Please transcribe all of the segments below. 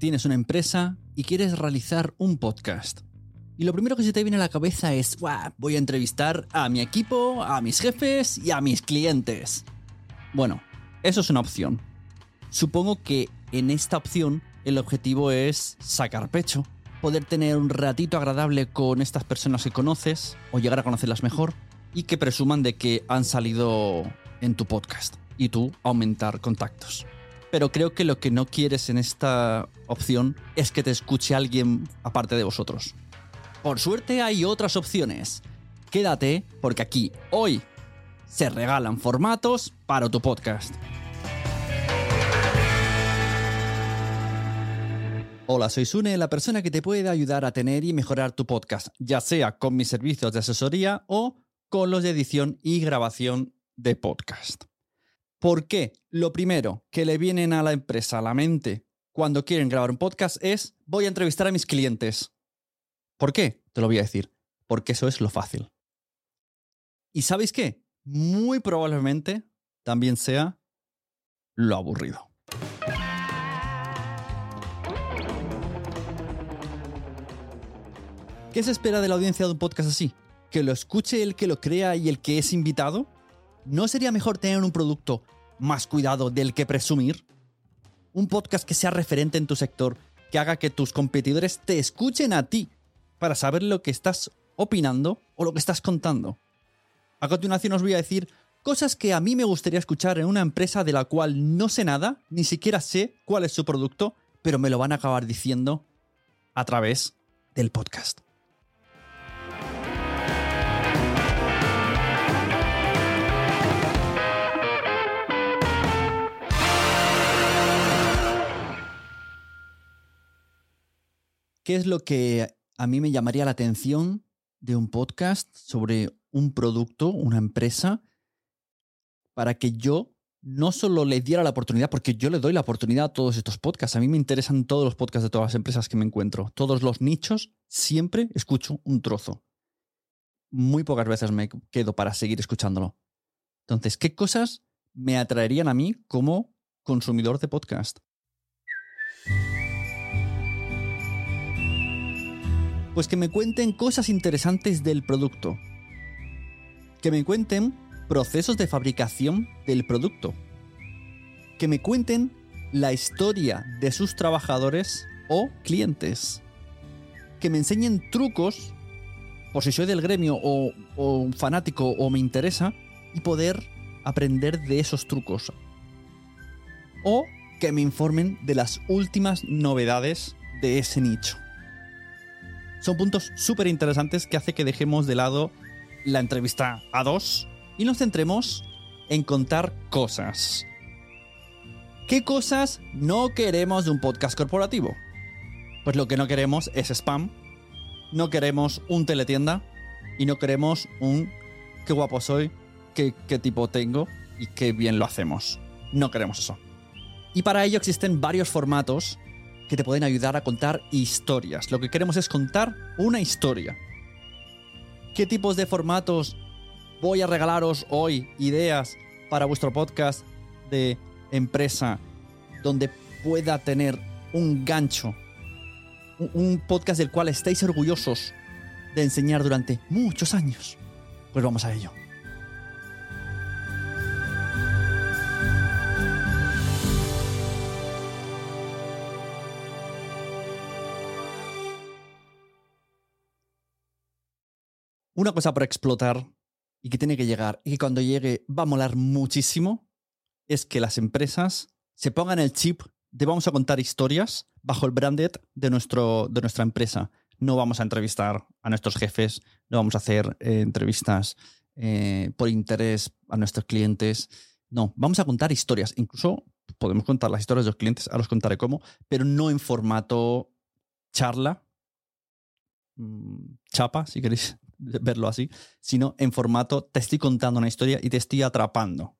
Tienes una empresa y quieres realizar un podcast. Y lo primero que se te viene a la cabeza es, "Buah, voy a entrevistar a mi equipo, a mis jefes y a mis clientes. Bueno, eso es una opción. Supongo que en esta opción el objetivo es sacar pecho, poder tener un ratito agradable con estas personas que conoces o llegar a conocerlas mejor y que presuman de que han salido en tu podcast y tú aumentar contactos. Pero creo que lo que no quieres en esta opción es que te escuche alguien aparte de vosotros. Por suerte hay otras opciones. Quédate porque aquí, hoy, se regalan formatos para tu podcast. Hola, soy Sune, la persona que te puede ayudar a tener y mejorar tu podcast, ya sea con mis servicios de asesoría o con los de edición y grabación de podcast. ¿Por qué? Lo primero que le vienen a la empresa a la mente cuando quieren grabar un podcast es voy a entrevistar a mis clientes. ¿Por qué? Te lo voy a decir. Porque eso es lo fácil. ¿Y sabéis qué? Muy probablemente también sea lo aburrido. ¿Qué se espera de la audiencia de un podcast así? ¿Que lo escuche el que lo crea y el que es invitado? ¿No sería mejor tener un producto más cuidado del que presumir? Un podcast que sea referente en tu sector, que haga que tus competidores te escuchen a ti para saber lo que estás opinando o lo que estás contando. A continuación os voy a decir cosas que a mí me gustaría escuchar en una empresa de la cual no sé nada, ni siquiera sé cuál es su producto, pero me lo van a acabar diciendo a través del podcast. ¿Qué es lo que a mí me llamaría la atención de un podcast sobre un producto, una empresa, para que yo no solo le diera la oportunidad, porque yo le doy la oportunidad a todos estos podcasts. A mí me interesan todos los podcasts de todas las empresas que me encuentro. Todos los nichos, siempre escucho un trozo. Muy pocas veces me quedo para seguir escuchándolo. Entonces, ¿qué cosas me atraerían a mí como consumidor de podcast? Pues que me cuenten cosas interesantes del producto. Que me cuenten procesos de fabricación del producto. Que me cuenten la historia de sus trabajadores o clientes. Que me enseñen trucos, por si soy del gremio o, o fanático o me interesa, y poder aprender de esos trucos. O que me informen de las últimas novedades de ese nicho. Son puntos súper interesantes que hace que dejemos de lado la entrevista a dos y nos centremos en contar cosas. ¿Qué cosas no queremos de un podcast corporativo? Pues lo que no queremos es spam, no queremos un teletienda y no queremos un qué guapo soy, qué, qué tipo tengo y qué bien lo hacemos. No queremos eso. Y para ello existen varios formatos que te pueden ayudar a contar historias. Lo que queremos es contar una historia. ¿Qué tipos de formatos voy a regalaros hoy? Ideas para vuestro podcast de empresa donde pueda tener un gancho. Un podcast del cual estéis orgullosos de enseñar durante muchos años. Pues vamos a ello. Una cosa por explotar y que tiene que llegar y que cuando llegue va a molar muchísimo es que las empresas se pongan el chip de vamos a contar historias bajo el branded de, nuestro, de nuestra empresa. No vamos a entrevistar a nuestros jefes, no vamos a hacer eh, entrevistas eh, por interés a nuestros clientes. No, vamos a contar historias. Incluso podemos contar las historias de los clientes, ahora os contaré cómo, pero no en formato charla, mm, chapa, si queréis verlo así, sino en formato te estoy contando una historia y te estoy atrapando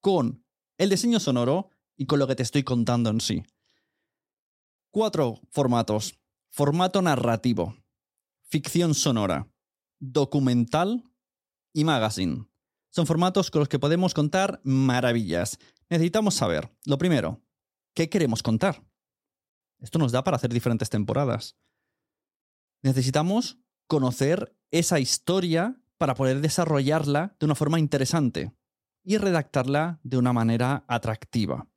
con el diseño sonoro y con lo que te estoy contando en sí. Cuatro formatos. Formato narrativo, ficción sonora, documental y magazine. Son formatos con los que podemos contar maravillas. Necesitamos saber, lo primero, ¿qué queremos contar? Esto nos da para hacer diferentes temporadas. Necesitamos conocer esa historia para poder desarrollarla de una forma interesante y redactarla de una manera atractiva.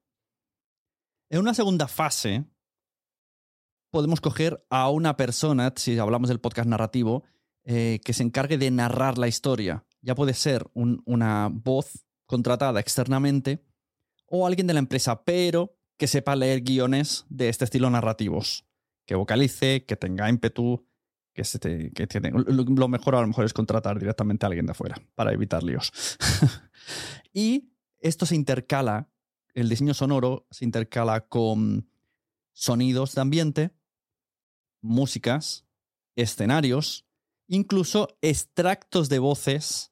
En una segunda fase, podemos coger a una persona, si hablamos del podcast narrativo, eh, que se encargue de narrar la historia. Ya puede ser una voz contratada externamente o alguien de la empresa, pero que sepa leer guiones de este estilo narrativos. Que vocalice, que tenga ímpetu, que, lo mejor a lo mejor es contratar directamente a alguien de afuera para evitar líos. y esto se intercala, el diseño sonoro se intercala con sonidos de ambiente, músicas, escenarios, incluso extractos de voces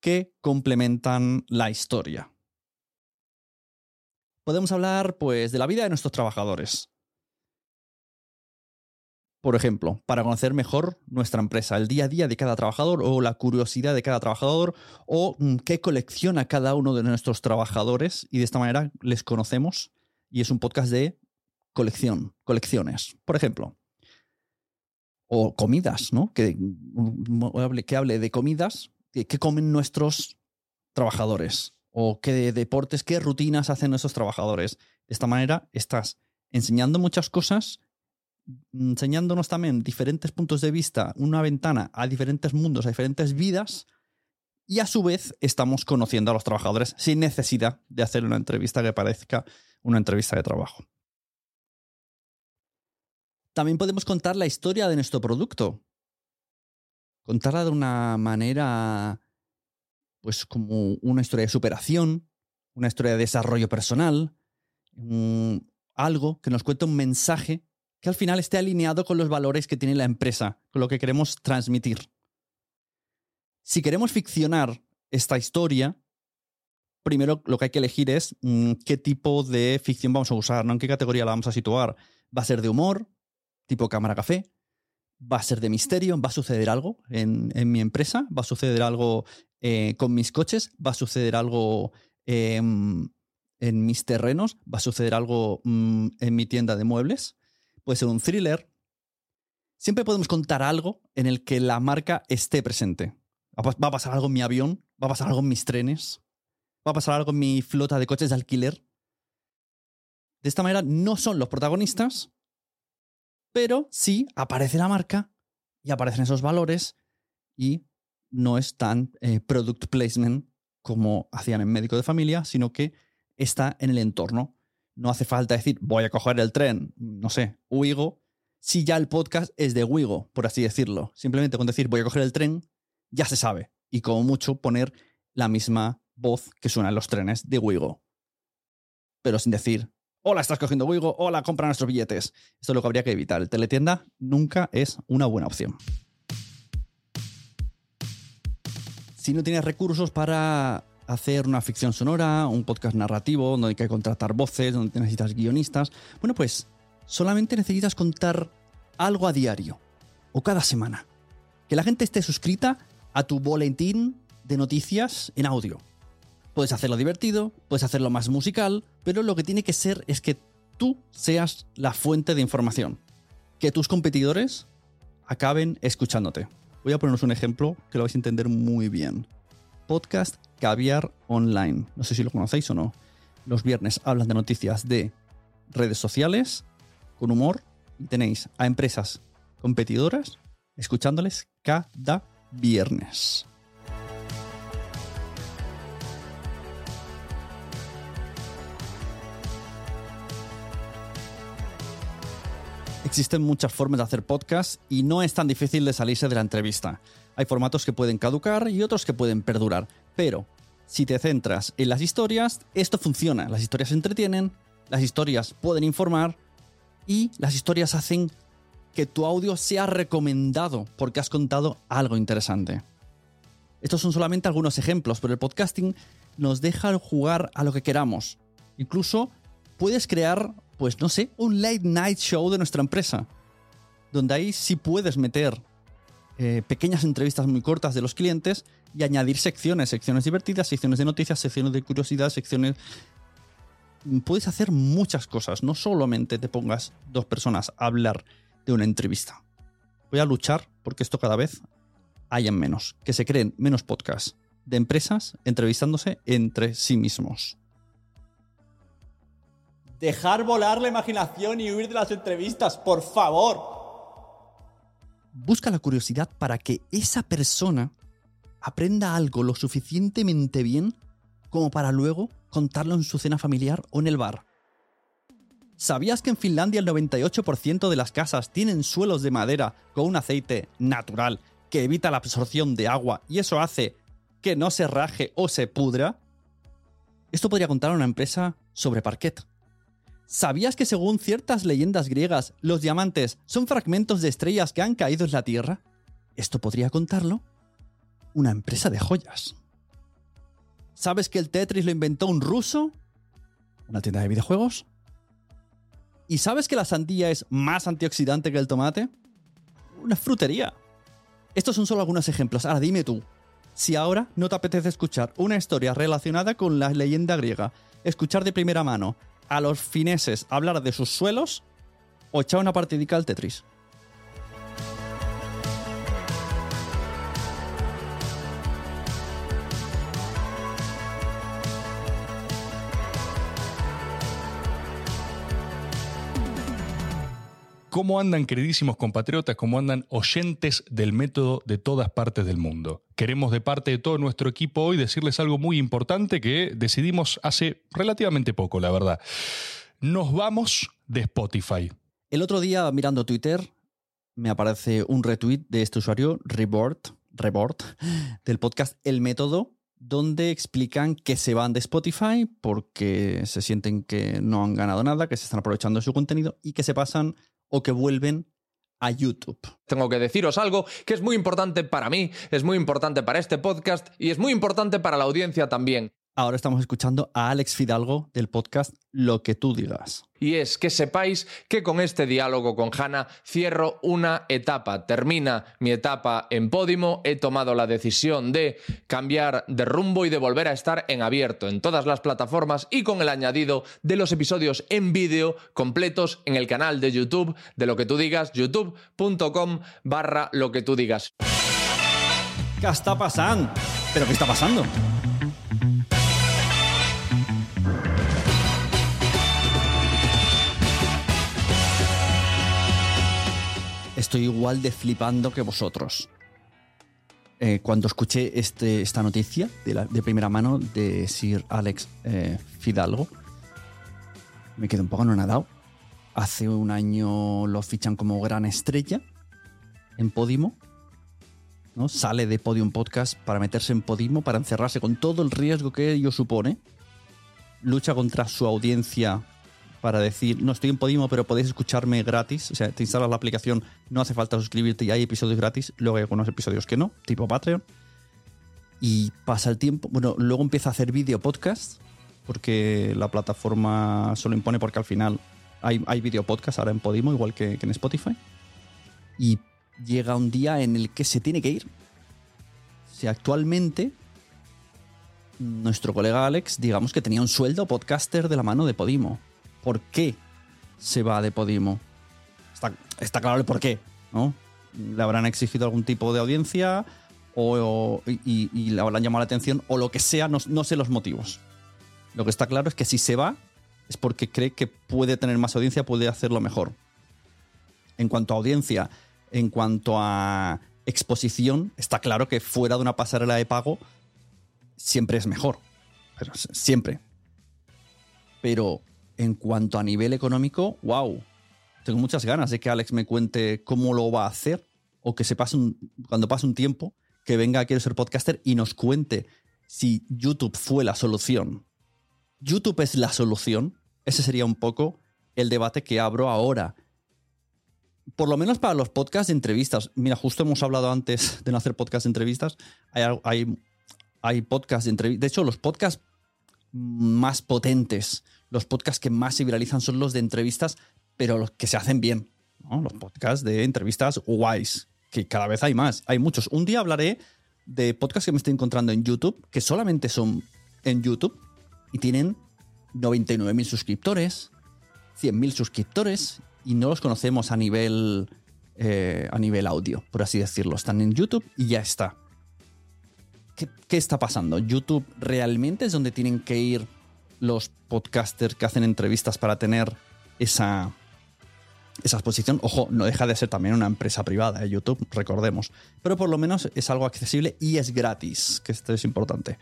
que complementan la historia. Podemos hablar pues de la vida de nuestros trabajadores, por ejemplo, para conocer mejor nuestra empresa, el día a día de cada trabajador o la curiosidad de cada trabajador o mm, qué colecciona cada uno de nuestros trabajadores y de esta manera les conocemos y es un podcast de colección, colecciones, por ejemplo. O comidas, ¿no? Que, mm, que hable de comidas, qué comen nuestros trabajadores o qué deportes, qué rutinas hacen nuestros trabajadores. De esta manera estás enseñando muchas cosas enseñándonos también diferentes puntos de vista, una ventana a diferentes mundos, a diferentes vidas, y a su vez estamos conociendo a los trabajadores sin necesidad de hacer una entrevista que parezca una entrevista de trabajo. También podemos contar la historia de nuestro producto. Contarla de una manera, pues como una historia de superación, una historia de desarrollo personal, algo que nos cuente un mensaje que al final esté alineado con los valores que tiene la empresa, con lo que queremos transmitir. Si queremos ficcionar esta historia, primero lo que hay que elegir es mm, qué tipo de ficción vamos a usar, ¿no? en qué categoría la vamos a situar. ¿Va a ser de humor, tipo cámara café? ¿Va a ser de misterio? ¿Va a suceder algo en, mi empresa? ¿Va a suceder algo eh, con mis coches? ¿Va a suceder algo em, en mis terrenos? ¿Va a suceder algo mm, en mi tienda de muebles? Puede ser un thriller. Siempre podemos contar algo en el que la marca esté presente. Va a pasar algo en mi avión, va a pasar algo en mis trenes, va a pasar algo en mi flota de coches de alquiler. De esta manera no son los protagonistas, pero sí aparece la marca y aparecen esos valores y no es tan eh, product placement como hacían en médico de familia, sino que está en el entorno. No hace falta decir, voy a coger el tren, no sé, Wigo, si ya el podcast es de Wigo, por así decirlo. Simplemente con decir, voy a coger el tren, ya se sabe. Y como mucho poner la misma voz que suena en los trenes de Wigo. Pero sin decir, hola, estás cogiendo Wigo, hola, compra nuestros billetes. Esto es lo que habría que evitar. El teletienda nunca es una buena opción. Si no tienes recursos para hacer una ficción sonora, un podcast narrativo, donde hay que contratar voces, donde necesitas guionistas. Bueno, pues solamente necesitas contar algo a diario o cada semana. Que la gente esté suscrita a tu boletín de noticias en audio. Puedes hacerlo divertido, puedes hacerlo más musical, pero lo que tiene que ser es que tú seas la fuente de información. Que tus competidores acaben escuchándote. Voy a poneros un ejemplo que lo vais a entender muy bien. Podcast Caviar Online. No sé si lo conocéis o no. Los viernes hablan de noticias de redes sociales, con humor, y tenéis a empresas competidoras escuchándoles cada viernes. Existen muchas formas de hacer podcast y no es tan difícil de salirse de la entrevista. Hay formatos que pueden caducar y otros que pueden perdurar, pero si te centras en las historias, esto funciona. Las historias entretienen, las historias pueden informar y las historias hacen que tu audio sea recomendado porque has contado algo interesante. Estos son solamente algunos ejemplos, pero el podcasting nos deja jugar a lo que queramos. Incluso puedes crear pues no sé, un late night show de nuestra empresa, donde ahí sí puedes meter eh, pequeñas entrevistas muy cortas de los clientes y añadir secciones, secciones divertidas, secciones de noticias, secciones de curiosidad, secciones... Puedes hacer muchas cosas, no solamente te pongas dos personas a hablar de una entrevista. Voy a luchar porque esto cada vez hayan menos, que se creen menos podcasts de empresas entrevistándose entre sí mismos. Dejar volar la imaginación y huir de las entrevistas, por favor. Busca la curiosidad para que esa persona aprenda algo lo suficientemente bien como para luego contarlo en su cena familiar o en el bar. ¿Sabías que en Finlandia el 98% de las casas tienen suelos de madera con un aceite natural que evita la absorción de agua y eso hace que no se raje o se pudra? Esto podría contar a una empresa sobre parquet. ¿Sabías que según ciertas leyendas griegas, los diamantes son fragmentos de estrellas que han caído en la Tierra? Esto podría contarlo una empresa de joyas. ¿Sabes que el Tetris lo inventó un ruso? ¿Una tienda de videojuegos? ¿Y sabes que la sandía es más antioxidante que el tomate? Una frutería. Estos son solo algunos ejemplos. Ahora dime tú, si ahora no te apetece escuchar una historia relacionada con la leyenda griega, escuchar de primera mano a los fineses hablar de sus suelos o echar una partidica al Tetris. ¿Cómo andan, queridísimos compatriotas? ¿Cómo andan oyentes del método de todas partes del mundo? Queremos de parte de todo nuestro equipo hoy decirles algo muy importante que decidimos hace relativamente poco, la verdad. Nos vamos de Spotify. El otro día, mirando Twitter, me aparece un retweet de este usuario, Rebort, Rebort, del podcast El Método, donde explican que se van de Spotify porque se sienten que no han ganado nada, que se están aprovechando de su contenido y que se pasan o que vuelven a YouTube. Tengo que deciros algo que es muy importante para mí, es muy importante para este podcast y es muy importante para la audiencia también. Ahora estamos escuchando a Alex Fidalgo del podcast Lo que tú digas. Y es que sepáis que con este diálogo con Hanna cierro una etapa. Termina mi etapa en Podimo. He tomado la decisión de cambiar de rumbo y de volver a estar en abierto en todas las plataformas y con el añadido de los episodios en vídeo completos en el canal de YouTube de lo que tú digas, youtube.com barra lo que tú digas. ¿Qué está pasando? ¿Pero qué está pasando? Estoy igual de flipando que vosotros. Eh, cuando escuché este, esta noticia de, primera mano de Sir Alex eh, Fidalgo, me quedé un poco anonadado. Hace un año lo fichan como gran estrella en Podimo. ¿no? Sale de Podium Podcast para meterse en Podimo, para encerrarse con todo el riesgo que ello supone. Lucha contra su audiencia para decir, no estoy en Podimo, pero podéis escucharme gratis. O sea, te instalas la aplicación, no hace falta suscribirte y hay episodios gratis. Luego hay algunos episodios que no, tipo Patreon. Y pasa el tiempo. Bueno, luego empieza a hacer vídeo podcast, porque la plataforma se lo impone, porque al final hay, hay video podcast ahora en Podimo, igual que, en Spotify. Y llega un día en el que se tiene que ir. Sea, actualmente nuestro colega Alex, digamos que tenía un sueldo podcaster de la mano de Podimo. ¿Por qué se va de Podimo? Está, está claro el por qué, ¿no? Le habrán exigido algún tipo de audiencia o, y, y le habrán llamado la atención o lo que sea, no, no sé los motivos. Lo que está claro es que si se va es porque cree que puede tener más audiencia, puede hacerlo mejor. En cuanto a audiencia, en cuanto a exposición, está claro que fuera de una pasarela de pago siempre es mejor. Pero siempre. Pero en cuanto a nivel económico, wow. Tengo muchas ganas de que Alex me cuente cómo lo va a hacer o que se pase un, cuando pase un tiempo, que venga a Quiero ser podcaster y nos cuente si YouTube fue la solución. YouTube es la solución. Ese sería un poco el debate que abro ahora. Por lo menos para los podcasts de entrevistas. Mira, justo hemos hablado antes de no hacer podcast de entrevistas. Hay, hay, hay podcasts de entrevistas. De hecho, los podcasts más potentes, los podcasts que más se viralizan son los de entrevistas, pero los que se hacen bien. Los podcasts de entrevistas guays, que cada vez hay más. Hay muchos. Un día hablaré de podcasts que me estoy encontrando en YouTube, que solamente son en YouTube y tienen 99.000 suscriptores, 100.000 suscriptores y no los conocemos a nivel, eh, a nivel audio, por así decirlo. Están en YouTube y ya está. ¿Qué, qué está pasando? ¿YouTube realmente es donde tienen que ir los podcasters que hacen entrevistas para tener esa, esa exposición? Ojo, no deja de ser también una empresa privada, ¿eh? YouTube, recordemos. Pero por lo menos es algo accesible y es gratis, que esto es importante.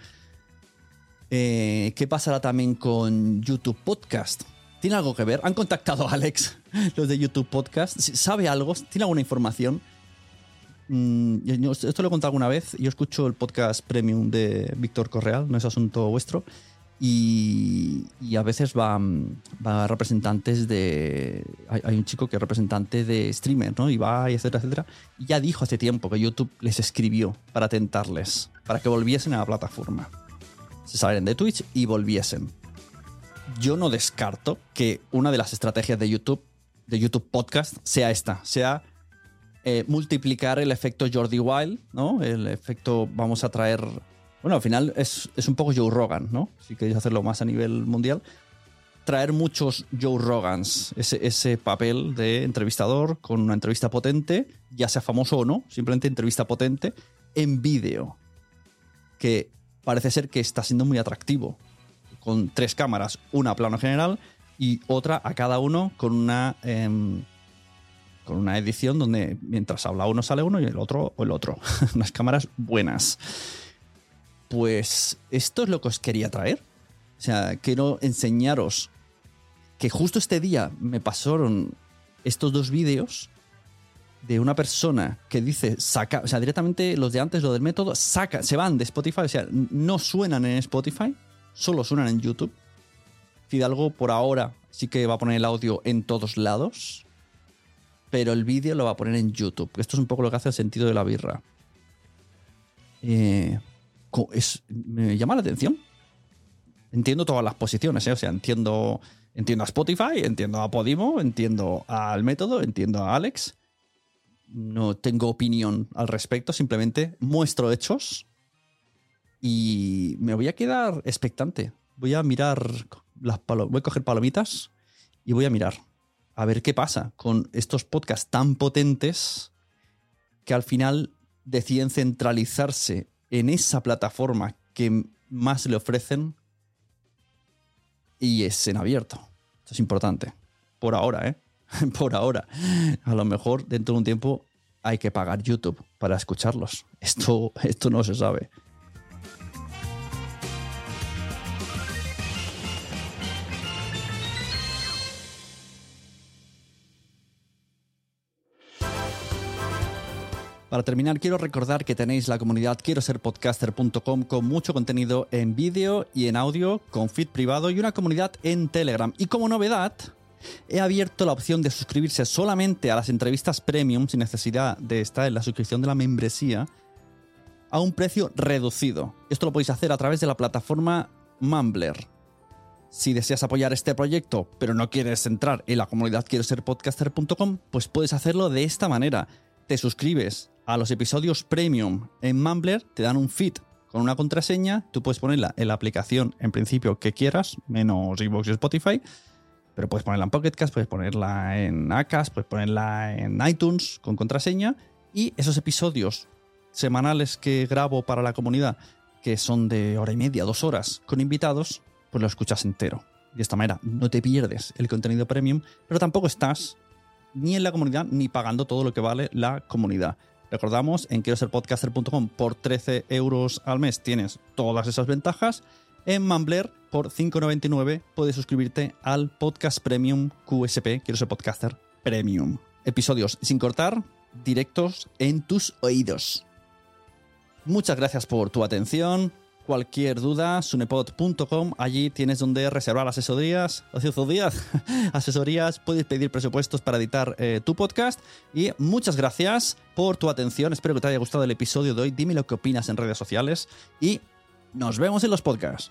Eh, ¿Qué pasará también con YouTube Podcast? ¿Tiene algo que ver? ¿Han contactado a Alex, los de YouTube Podcast? ¿Sabe algo? ¿Tiene alguna información? Mm, esto lo he contado alguna vez. Yo escucho el podcast premium de Víctor Correal, no es asunto vuestro. Y, y a veces van va representantes de. Hay, un chico que es representante de streamer, ¿no? Y va, y etcétera, etcétera. Y ya dijo hace tiempo que YouTube les escribió para tentarles, para que volviesen a la plataforma. Se salen de Twitch y volviesen. Yo no descarto que una de las estrategias de YouTube, de YouTube Podcast, sea esta, sea eh, multiplicar el efecto Jordi Wild, ¿no? El efecto vamos a traer. Bueno, al final es, es un poco Joe Rogan, ¿no? Si queréis hacerlo más a nivel mundial. Traer muchos Joe Rogans, ese, ese papel de entrevistador con una entrevista potente, ya sea famoso o no, simplemente entrevista potente, en vídeo. Que parece ser que está siendo muy atractivo. Con tres cámaras, una a plano general y otra a cada uno con una. em, con una edición donde mientras habla uno sale uno y el otro o el otro. Unas cámaras buenas. Pues esto es lo que os quería traer. O sea, quiero enseñaros que justo este día me pasaron estos dos vídeos de una persona que dice saca, o sea, directamente los de antes, lo del método, saca, se van de Spotify, o sea, no suenan en Spotify, solo suenan en YouTube. Fidalgo por ahora sí que va a poner el audio en todos lados, pero el vídeo lo va a poner en YouTube. Esto es un poco lo que hace el sentido de la birra. Eh, es- me llama la atención. Entiendo todas las posiciones, ¿eh? o sea, entiendo, entiendo a Spotify, entiendo a Podimo, entiendo al método, entiendo a Alex. No tengo opinión al respecto, simplemente muestro hechos y me voy a quedar expectante. Voy a mirar las voy a coger palomitas y voy a mirar a ver qué pasa con estos podcasts tan potentes que al final deciden centralizarse en esa plataforma que más le ofrecen y es en abierto. Esto es importante. Por ahora, ¿eh? Por ahora. A lo mejor dentro de un tiempo hay que pagar YouTube para escucharlos. Esto, esto no se sabe. Para terminar, quiero recordar que tenéis la comunidad quiero ser podcaster.com con mucho contenido en vídeo y en audio, con feed privado y una comunidad en Telegram. Y como novedad, he abierto la opción de suscribirse solamente a las entrevistas premium sin necesidad de estar en la suscripción de la membresía a un precio reducido. Esto lo podéis hacer a través de la plataforma Mumbler. Si deseas apoyar este proyecto, pero no quieres entrar en la comunidad quiero ser podcaster.com, pues puedes hacerlo de esta manera. Te suscribes a los episodios premium en Mumbler, te dan un feed con una contraseña, tú puedes ponerla en la aplicación en principio que quieras, menos Xbox y Spotify, pero puedes ponerla en Pocket Cast, puedes ponerla en Acast, puedes ponerla en iTunes con contraseña y esos episodios semanales que grabo para la comunidad, que son de hora y media, dos horas, con invitados, pues lo escuchas entero. De esta manera no te pierdes el contenido premium, pero tampoco estás ni en la comunidad ni pagando todo lo que vale la comunidad. Recordamos, en quiero ser podcaster.com por 13 euros al mes tienes todas esas ventajas. En Mumbler, por 5,99 puedes suscribirte al podcast premium QSP, quiero ser podcaster premium. Episodios sin cortar, directos en tus oídos. Muchas gracias por tu atención. Cualquier duda, sunepod.com, allí tienes donde reservar asesorías, asesorías, asesorías, puedes pedir presupuestos para editar eh, tu podcast y muchas gracias por tu atención, espero que te haya gustado el episodio de hoy, dime lo que opinas en redes sociales y nos vemos en los podcasts.